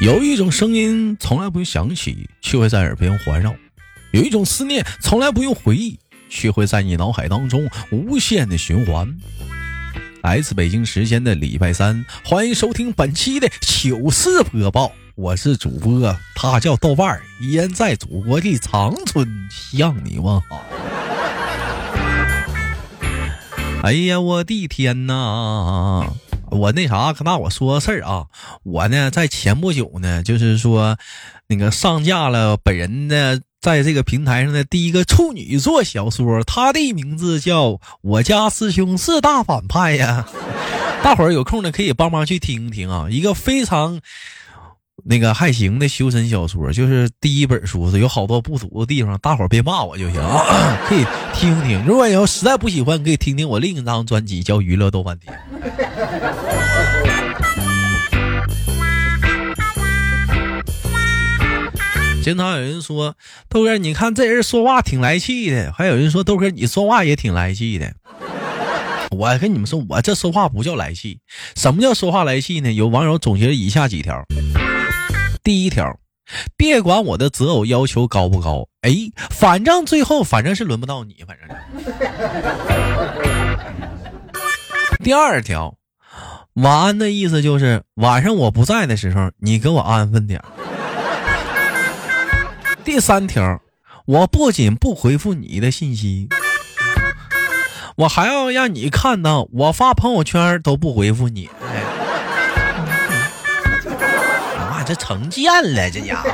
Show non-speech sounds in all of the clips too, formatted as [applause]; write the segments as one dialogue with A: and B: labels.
A: 有一种声音从来不用响起，却会在耳边环绕；有一种思念从来不用回忆，却会在你脑海当中无限的循环。来自北京时间的礼拜三，欢迎收听本期的糗事播报，我是主播，他叫豆瓣儿，依然在祖国的长春向你问好。哎呀，我的天哪！我那啥，跟大伙说个事儿啊，我呢在前不久呢，就是说，那个上架了本人呢在这个平台上的第一个处女座小说，他的名字叫《我家师兄是大反派》呀。大伙儿有空呢可以帮忙去听一听啊，一个非常。那个还行的修身小说，就是第一本书是，有好多不足的地方，大伙别骂我就行，[clears throat] 可以听听。如果要实在不喜欢，可以听听我另一张专辑，叫《娱乐豆瓣天》。经常有人说豆哥，你看这人说话挺来气的，还有人说豆哥你说话也挺来气的。我跟你们说，我这说话不叫来气。什么叫说话来气呢？有网友总结了以下几条。第一条，别管我的择偶要求高不高，哎，反正最后反正是轮不到你，反正。[laughs] 第二条，晚安的意思就是晚上我不在的时候，你给我安分点。[laughs] 第三条，我不仅不回复你的信息，我还要让你看到我发朋友圈都不回复你。这成见了，这家伙！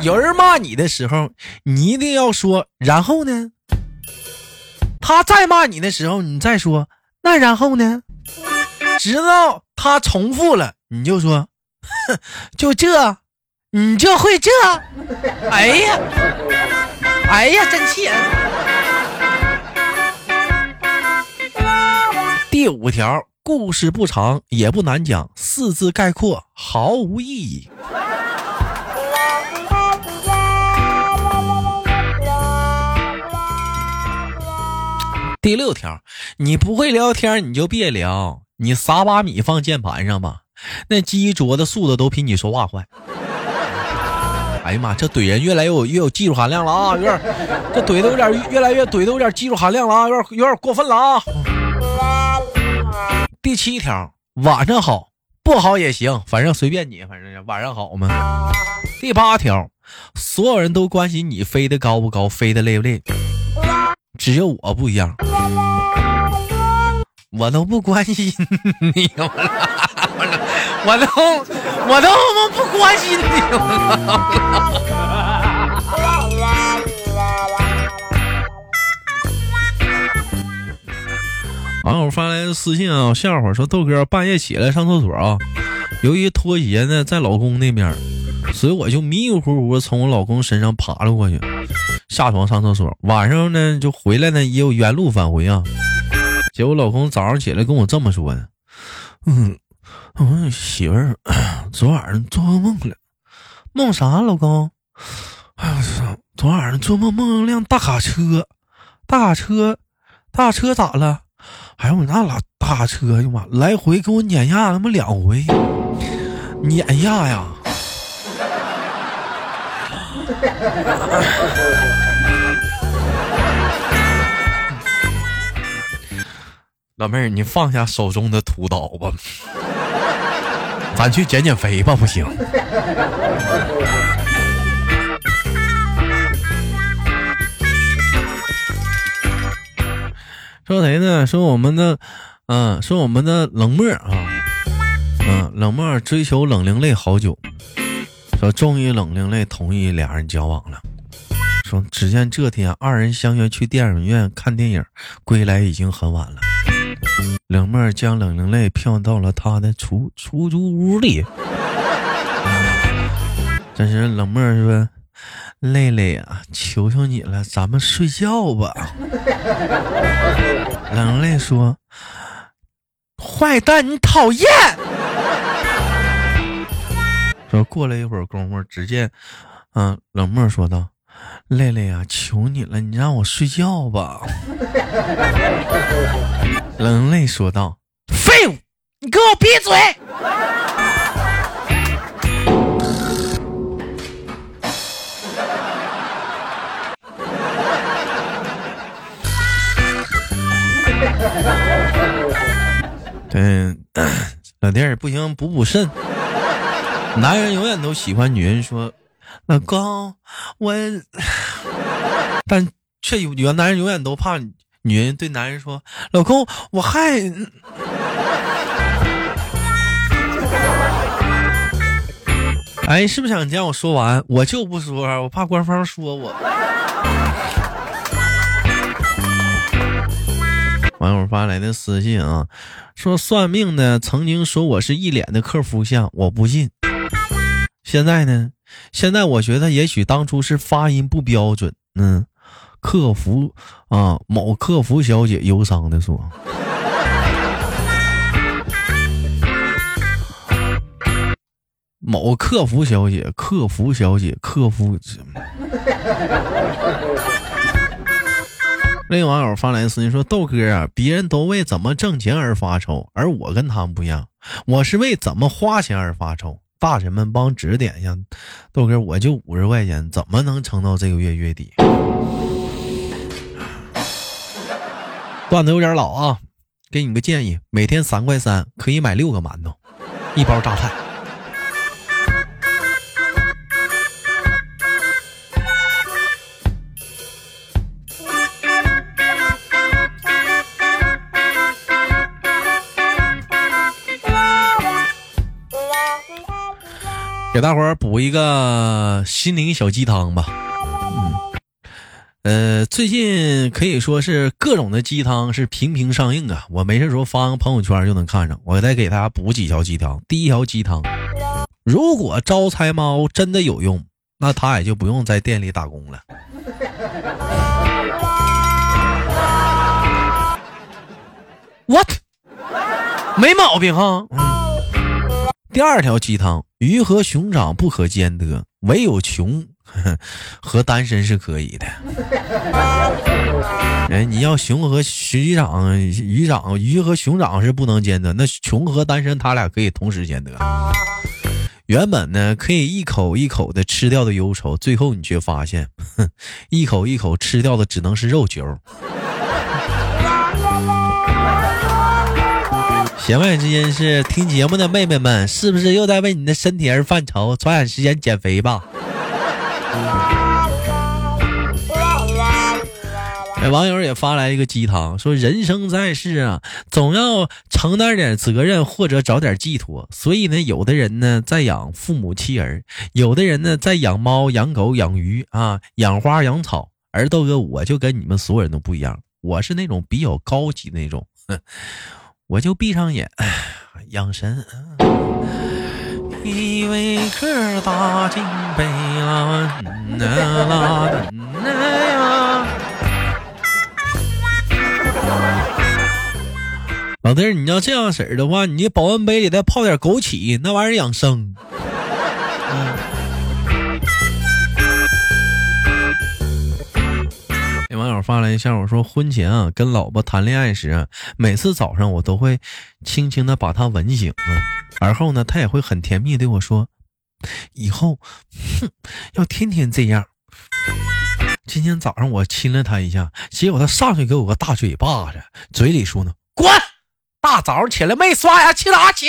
A: 有人骂你的时候，你一定要说，然后呢？他再骂你的时候，你再说，那然后呢？直到他重复了，你就说，就这，你就会这？哎呀，哎呀，真气人！第五条。故事不长也不难讲，四字概括毫无意义。第六条，你不会聊天你就别聊，你撒把米放键盘上吧，那鸡啄的速度都比你说话快。[laughs] 哎呀妈，这怼人越来越有越有技术含量了啊，有点这怼的有点越来越怼的有点技术含量了啊，有点有点过分了啊。第七条，晚上好，不好也行，反正随便你，反正晚上好嘛。第八条，所有人都关心你飞得高不高，飞得累不累，只有我不一样，我都不关心你，我都我都不关心你。网友发来的私信啊，笑话说豆哥半夜起来上厕所啊，由于拖鞋呢在老公那边，所以我就迷迷糊糊从我老公身上爬了过去，下床上厕所。晚上呢就回来呢也有原路返回啊，结果老公早上起来跟我这么说的，嗯，我媳妇儿昨晚上做噩梦了，梦啥？老公？哎呀，昨晚上做梦梦了辆大卡车，大卡车，大卡车咋了？哎呦我那拉大车，哎呀妈，来回给我碾压他妈两回，碾压呀！老妹儿，你放下手中的屠刀吧，咱去减减肥吧，不行。说谁呢？说我们的，嗯，说我们的冷漠啊，嗯，冷漠追求冷凝泪好久，说终于冷凝泪同意俩人交往了。说只见这天二人相约去电影院看电影，归来已经很晚了。冷漠将冷凝泪骗到了他的出出租屋里。这时冷漠说。累累呀，求求你了，咱们睡觉吧。[laughs] 冷泪说：“坏蛋，你讨厌。”说过了一会儿功夫，只见，嗯，冷漠说道：“累累呀，求你了，你让我睡觉吧。[laughs] ”冷泪说道：“废物，你给我闭嘴！”不行，补补肾。男人永远都喜欢女人说：“老公，我。[laughs] ”但却有有男人永远都怕女人对男人说：“老公，我还。[laughs] ”哎，是不是想见我说完？我就不说，我怕官方说我。网友发来的私信啊，说算命的曾经说我是一脸的客服相，我不信。现在呢？现在我觉得也许当初是发音不标准。嗯，客服啊，某客服小姐忧伤的说。某客服小姐，客服小姐，客服。那网友发来私信说：“豆哥啊，别人都为怎么挣钱而发愁，而我跟他们不一样，我是为怎么花钱而发愁。大神们帮指点一下，豆哥，我就五十块钱，怎么能撑到这个月月底？”段子有点老啊，给你个建议：每天三块三可以买六个馒头，一包榨菜。给大伙儿补一个心灵小鸡汤吧。嗯，呃，最近可以说是各种的鸡汤是频频上映啊。我没事时候发个朋友圈就能看上。我再给大家补几条鸡汤。第一条鸡汤：如果招财猫真的有用，那他也就不用在店里打工了。What？没毛病哈。第二条鸡汤。鱼和熊掌不可兼得，唯有穷 [laughs] 和单身是可以的。[laughs] 哎，你要熊和鱼掌，鱼掌鱼和熊掌是不能兼得，那穷和单身他俩可以同时兼得。原本呢可以一口一口的吃掉的忧愁，最后你却发现，哼 [laughs] 一口一口吃掉的只能是肉球。弦外之音是听节目的妹妹们，是不是又在为你的身体而犯愁？抓紧时间减肥吧！哎，[laughs] 网友也发来一个鸡汤，说人生在世啊，总要承担点责任或者找点寄托。所以呢，有的人呢在养父母妻儿，有的人呢在养猫养狗养鱼啊，养花养草。而豆哥，我就跟你们所有人都不一样，我是那种比较高级的那种。我就闭上眼，养神。一位客打进北啦，呐啦呐呀！老弟儿，你要这样式儿的话，你保温杯里再泡点枸杞，那玩意儿养生。友发来一下，我说婚前啊，跟老婆谈恋爱时，每次早上我都会轻轻的把她吻醒啊，而后呢，她也会很甜蜜对我说，以后，哼，要天天这样。今天早上我亲了她一下，结果她上去给我个大嘴巴子，嘴里说呢，滚！大早上起来没刷牙，去哪去？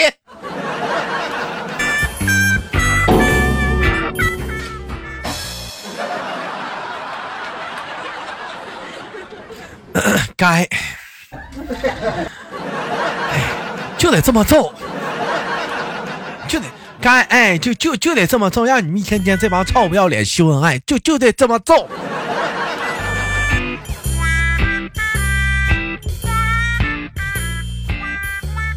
A: 该，就得这么揍，就得该，哎，就就就得这么揍，让你们一天天这帮臭不要脸秀恩爱，就就得这么揍。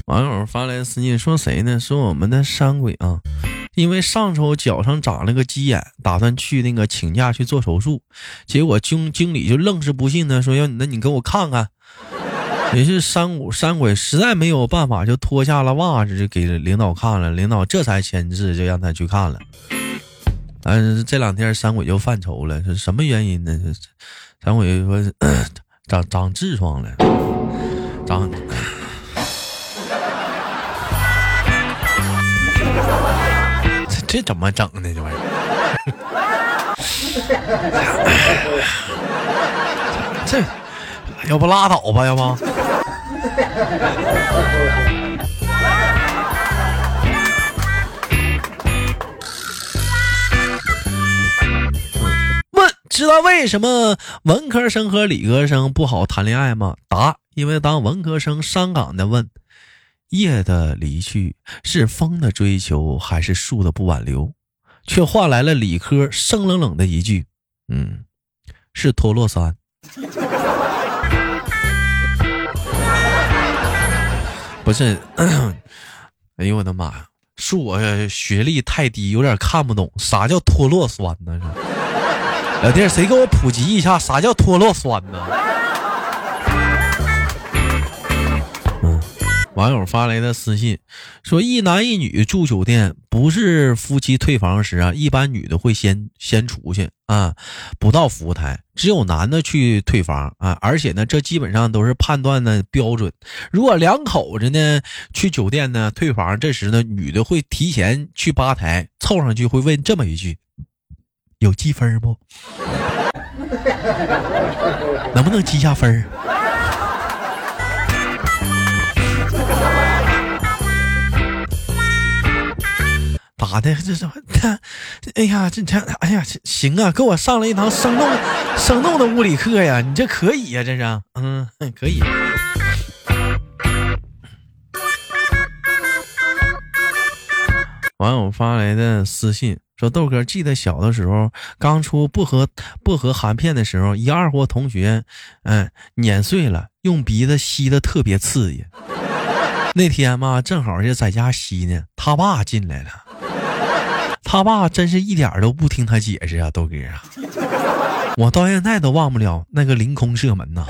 A: 网友发来私信说谁呢？说我们的山鬼啊。因为上周脚上长了个鸡眼，打算去那个请假去做手术，结果经经理就愣是不信呢，说要那你给我看看。也是山鬼山鬼实在没有办法，就脱下了袜子就给领导看了，领导这才签字，就让他去看了。但是这两天山鬼就犯愁了，是什么原因呢？山鬼说长长痔疮了，长。[laughs] 这怎么整呢？这玩意儿，[laughs] 这要不拉倒吧？要不？问：知道为什么文科生和理科生不好谈恋爱吗？答：因为当文科生伤感的问。夜的离去是风的追求，还是树的不挽留？却换来了理科生冷冷的一句：“嗯，是脱落酸。”不是，[coughs] 哎呦我的妈呀！是我学历太低，有点看不懂啥叫脱落酸呢？老弟，谁给我普及一下啥叫脱落酸呢？网友发来的私信说：“一男一女住酒店，不是夫妻退房时啊，一般女的会先先出去啊，不到服务台，只有男的去退房啊。而且呢，这基本上都是判断的标准。如果两口子呢去酒店呢退房，这时呢，女的会提前去吧台凑上去，会问这么一句：有积分不？能不能积下分？”咋的？这是他，哎呀，这这，哎呀，行啊，给我上了一堂生动、生动的物理课呀！你这可以呀，这是，嗯，可以。网友发来的私信说：“豆哥，记得小的时候，刚出薄荷薄荷含片的时候，一二货同学，嗯，碾碎了，用鼻子吸的特别刺激。那天嘛，正好是在家吸呢，他爸进来了。”他爸真是一点都不听他解释啊，豆哥啊！我到现在都忘不了那个凌空射门呐，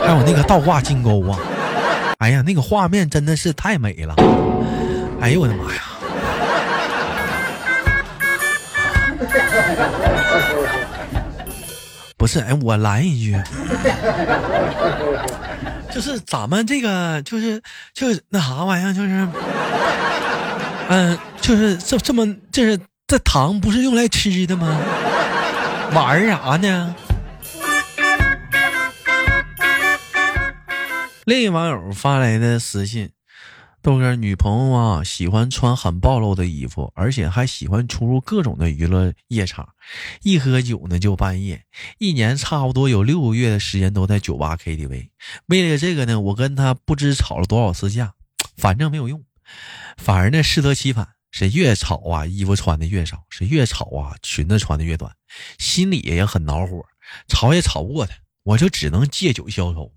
A: 还有那个倒挂金钩啊！哎呀，那个画面真的是太美了！哎呦我的妈呀！不是，哎，我来一句，就是咱们这个，就是就是那啥玩意儿，就是。嗯，就是这这么，这是这糖不是用来吃的吗？玩啥呢？另一网友发来的私信：豆哥，女朋友啊，喜欢穿很暴露的衣服，而且还喜欢出入各种的娱乐夜场，一喝酒呢就半夜，一年差不多有六个月的时间都在酒吧 KTV。为了这个呢，我跟他不知吵了多少次架，反正没有用。反而呢，适得其反，是越吵啊，衣服穿的越少；是越吵啊，裙子穿的越短。心里也很恼火，吵也吵不过他，我就只能借酒消愁，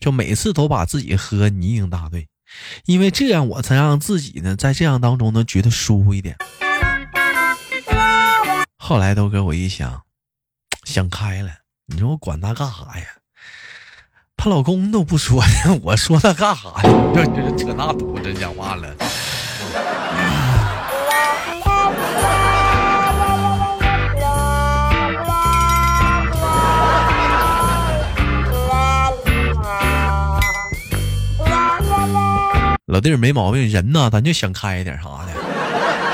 A: 就每次都把自己喝泥泞大醉，因为这样我才让自己呢，在这样当中呢，觉得舒服一点。后来都给我一想，想开了，你说我管他干啥呀？她老公都不说呢，我说他干啥呀？这这扯那犊子讲话了。老弟儿没毛病，人呐，咱就想开一点啥的，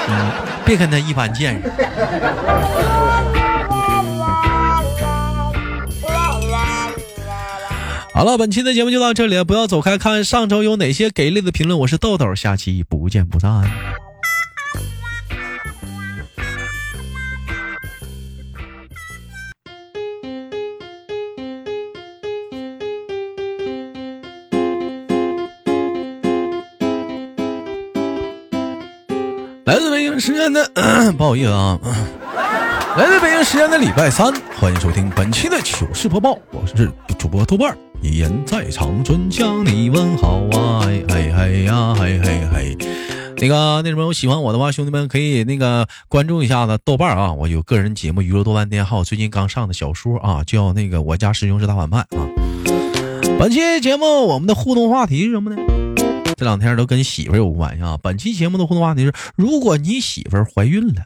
A: 嗯，别跟他一般见识。好了，本期的节目就到这里了，不要走开，看上周有哪些给力的评论。我是豆豆，下期不见不散。来自北京时间的，不好意思啊。来自北京时间的礼拜三，欢迎收听本期的糗事播报，我是主播豆瓣儿一言在长春向你问好啊，嘿嘿呀，嘿嘿嘿。那个那什么，喜欢我的话，兄弟们可以那个关注一下子豆瓣啊，我有个人节目娱乐多半天，还有最近刚上的小说啊，叫那个我家师兄是大反派啊。本期节目我们的互动话题是什么呢？这两天都跟媳妇有关系啊！本期节目的互动话题是：如果你媳妇怀孕了，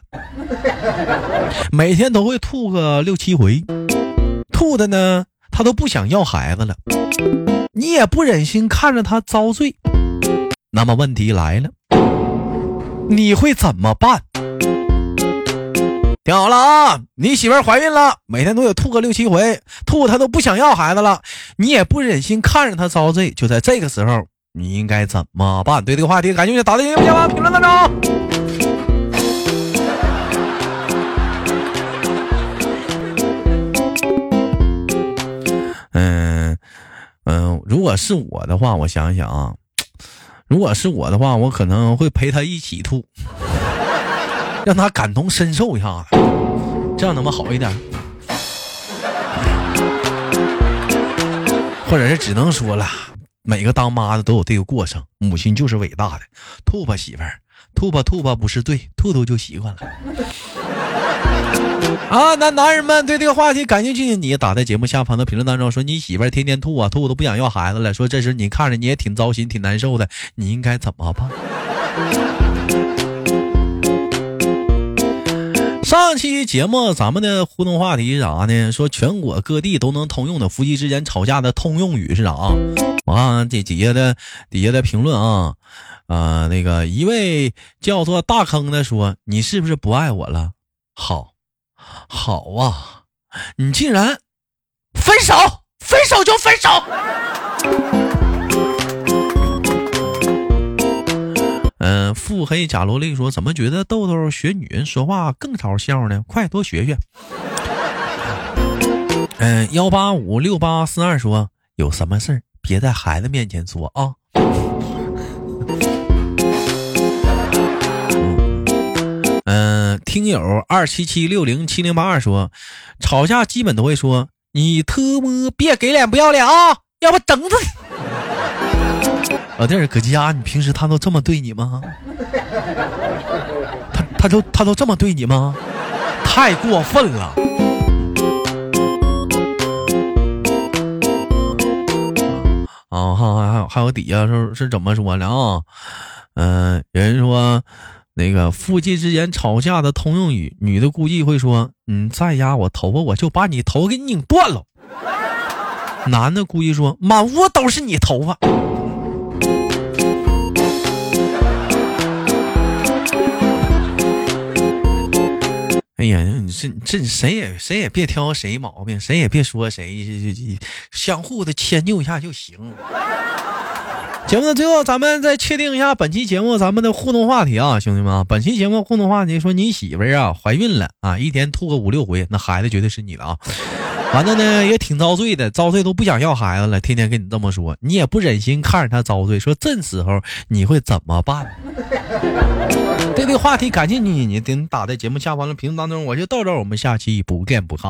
A: 每天都会吐个六七回，吐的呢，她都不想要孩子了，你也不忍心看着她遭罪，那么问题来了，你会怎么办？听好了啊，你媳妇怀孕了，每天都得吐个六七回，吐她都不想要孩子了，你也不忍心看着她遭罪，就在这个时候，你应该怎么办？对这个话题，感兴趣打在节目下方评论当中。嗯，如果是我的话，我想想啊，如果是我的话，我可能会陪他一起吐，让他感同身受一下子，这样能不能好一点？或者是只能说了，每个当妈的都有这个过程，母亲就是伟大的。吐吧，媳妇儿，吐吧，吐吧，不是对，吐吐就习惯了。[laughs] 啊，男男人们对这个话题感兴趣，你打在节目下方的评论当中说你媳妇儿天天吐啊吐都不想要孩子了，说这时你看着你也挺糟心挺难受的，你应该怎么办？上期节目咱们的互动话题是啥呢？说全国各地都能通用的夫妻之间吵架的通用语是啥？我看这底下的底下的评论啊，啊那个一位叫做大坑的说你是不是不爱我了？好。好啊，你竟然分手，分手就分手。嗯，腹黑假萝莉说：“怎么觉得豆豆学女人说话更招笑呢？快多学学。”嗯，幺八五六八四二说：“有什么事儿别在孩子面前说啊。”听友二七七六零七零八二说，吵架基本都会说你特么别给脸不要脸啊，要不整死。老弟儿搁家，你平时他都这么对你吗？他他都他都这么对你吗？太过分了。啊，还还有还有底下是是怎么说的啊？嗯，有人说。那个夫妻之间吵架的通用语，女的估计会说：“你再压我头发，我就把你头给拧断了。”男的估计说：“满屋都是你头发。”哎呀，你这这谁也谁也别挑谁毛病，谁也别说谁，相互的迁就一下就行。节目的最后，咱们再确定一下本期节目咱们的互动话题啊，兄弟们！本期节目互动话题说你媳妇儿啊 [laughs] 怀孕了啊，一天吐个五六回，那孩子绝对是你的啊！[laughs] 完了呢也挺遭罪的，遭罪都不想要孩子了，天天跟你这么说，你也不忍心看着他遭罪，说这时候你会怎么办？对 [laughs] 这个话题感兴趣，你等打在节目下方的评论当中，我就到这儿，我们下期不见不散。